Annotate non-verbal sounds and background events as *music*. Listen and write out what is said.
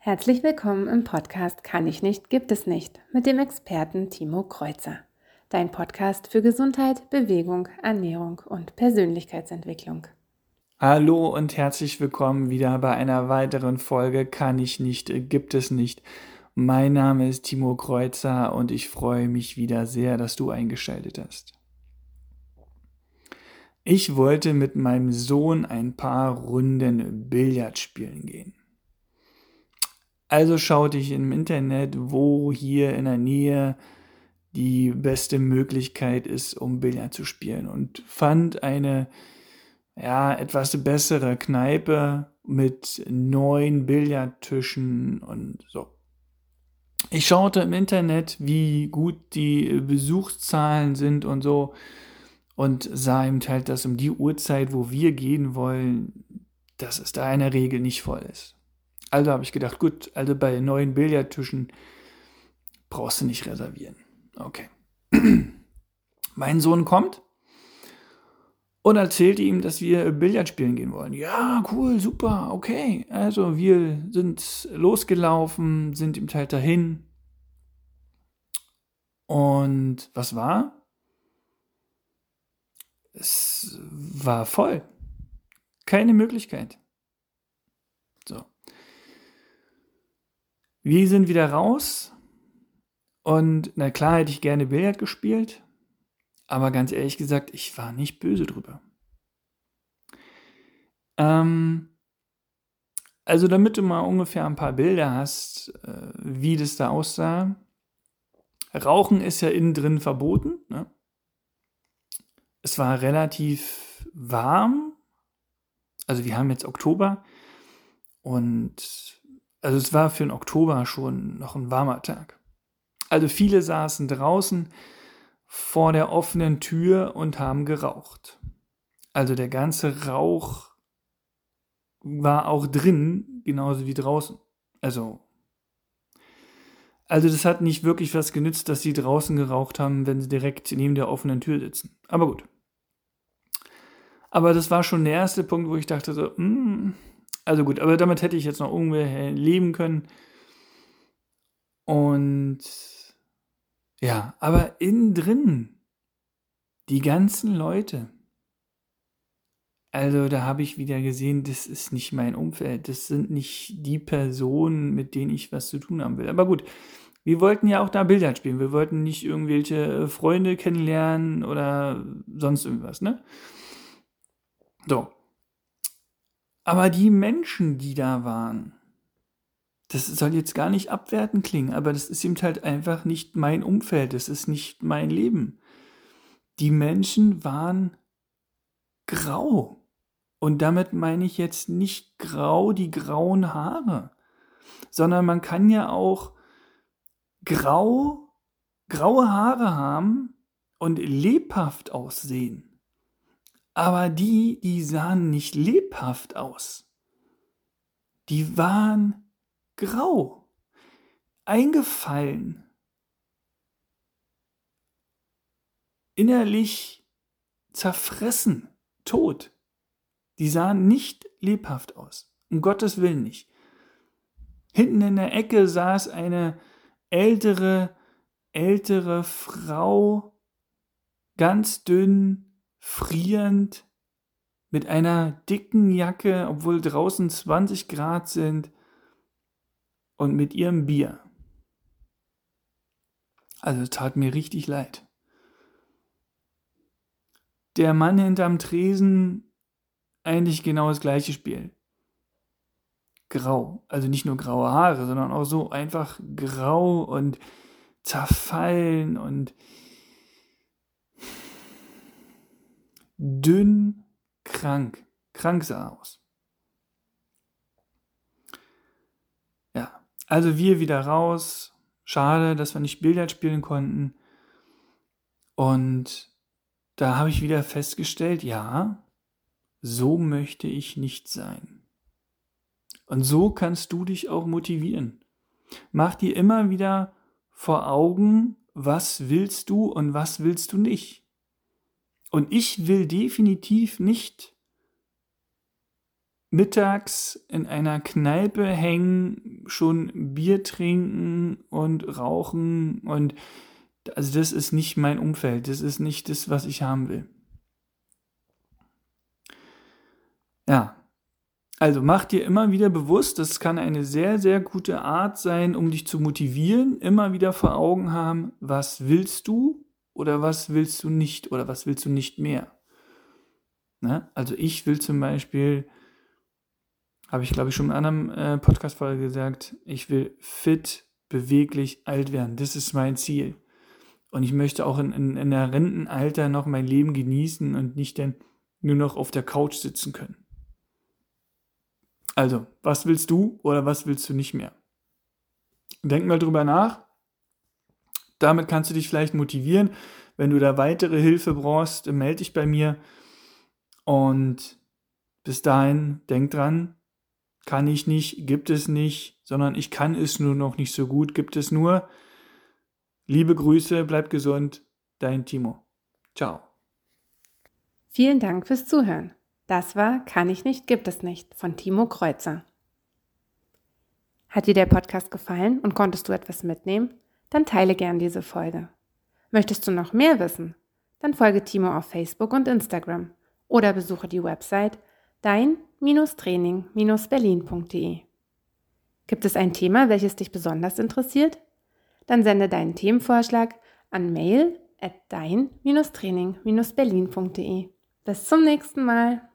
Herzlich willkommen im Podcast Kann ich nicht, gibt es nicht mit dem Experten Timo Kreuzer. Dein Podcast für Gesundheit, Bewegung, Ernährung und Persönlichkeitsentwicklung. Hallo und herzlich willkommen wieder bei einer weiteren Folge Kann ich nicht, gibt es nicht. Mein Name ist Timo Kreuzer und ich freue mich wieder sehr, dass du eingeschaltet hast. Ich wollte mit meinem Sohn ein paar Runden Billard spielen gehen. Also schaute ich im Internet, wo hier in der Nähe die beste Möglichkeit ist, um Billard zu spielen und fand eine ja, etwas bessere Kneipe mit neun Billardtischen und so. Ich schaute im Internet, wie gut die Besuchszahlen sind und so und sah eben halt, dass um die Uhrzeit, wo wir gehen wollen, dass es da in der Regel nicht voll ist. Also habe ich gedacht, gut, also bei neuen Billardtischen brauchst du nicht reservieren. Okay. *clears throat* mein Sohn kommt und erzählte ihm, dass wir Billard spielen gehen wollen. Ja, cool, super, okay. Also wir sind losgelaufen, sind im Teil dahin. Und was war? Es war voll. Keine Möglichkeit. So. Wir sind wieder raus. Und na klar hätte ich gerne Billard gespielt. Aber ganz ehrlich gesagt, ich war nicht böse drüber. Ähm, also damit du mal ungefähr ein paar Bilder hast, äh, wie das da aussah. Rauchen ist ja innen drin verboten. Ne? es war relativ warm. Also wir haben jetzt Oktober und also es war für den Oktober schon noch ein warmer Tag. Also viele saßen draußen vor der offenen Tür und haben geraucht. Also der ganze Rauch war auch drin, genauso wie draußen. Also also das hat nicht wirklich was genützt, dass sie draußen geraucht haben, wenn sie direkt neben der offenen Tür sitzen. Aber gut. Aber das war schon der erste Punkt, wo ich dachte so, mm, also gut, aber damit hätte ich jetzt noch ungefähr leben können. Und ja, aber innen drin, die ganzen Leute, also da habe ich wieder gesehen, das ist nicht mein Umfeld, das sind nicht die Personen, mit denen ich was zu tun haben will. Aber gut, wir wollten ja auch da Bildern spielen, wir wollten nicht irgendwelche Freunde kennenlernen oder sonst irgendwas, ne? So. Aber die Menschen, die da waren, das soll jetzt gar nicht abwertend klingen, aber das ist eben halt einfach nicht mein Umfeld, das ist nicht mein Leben. Die Menschen waren grau. Und damit meine ich jetzt nicht grau die grauen Haare, sondern man kann ja auch grau, graue Haare haben und lebhaft aussehen. Aber die, die sahen nicht lebhaft aus. Die waren grau, eingefallen, innerlich zerfressen, tot. Die sahen nicht lebhaft aus. Um Gottes Willen nicht. Hinten in der Ecke saß eine ältere, ältere Frau, ganz dünn, frierend, mit einer dicken Jacke, obwohl draußen 20 Grad sind, und mit ihrem Bier. Also tat mir richtig leid. Der Mann hinterm Tresen eigentlich genau das gleiche Spiel. Grau. Also nicht nur graue Haare, sondern auch so einfach grau und zerfallen und dünn, krank. Krank sah aus. Ja, also wir wieder raus. Schade, dass wir nicht Billard spielen konnten. Und da habe ich wieder festgestellt, ja, so möchte ich nicht sein. Und so kannst du dich auch motivieren. Mach dir immer wieder vor Augen, was willst du und was willst du nicht. Und ich will definitiv nicht mittags in einer Kneipe hängen, schon Bier trinken und rauchen und also das ist nicht mein Umfeld, das ist nicht das, was ich haben will. Ja, also mach dir immer wieder bewusst, das kann eine sehr, sehr gute Art sein, um dich zu motivieren, immer wieder vor Augen haben, was willst du oder was willst du nicht oder was willst du nicht mehr. Ne? Also ich will zum Beispiel, habe ich glaube ich schon in einer anderen äh, Podcast-Folge gesagt, ich will fit, beweglich, alt werden. Das ist mein Ziel. Und ich möchte auch in, in, in der Rentenalter noch mein Leben genießen und nicht dann nur noch auf der Couch sitzen können. Also, was willst du oder was willst du nicht mehr? Denk mal drüber nach. Damit kannst du dich vielleicht motivieren. Wenn du da weitere Hilfe brauchst, melde dich bei mir. Und bis dahin, denk dran, kann ich nicht, gibt es nicht, sondern ich kann es nur noch nicht so gut, gibt es nur. Liebe Grüße, bleib gesund, dein Timo. Ciao. Vielen Dank fürs Zuhören. Das war Kann ich nicht, gibt es nicht von Timo Kreuzer. Hat dir der Podcast gefallen und konntest du etwas mitnehmen? Dann teile gern diese Folge. Möchtest du noch mehr wissen? Dann folge Timo auf Facebook und Instagram oder besuche die Website dein-training-berlin.de. Gibt es ein Thema, welches dich besonders interessiert? Dann sende deinen Themenvorschlag an mail at dein-training-berlin.de. Bis zum nächsten Mal.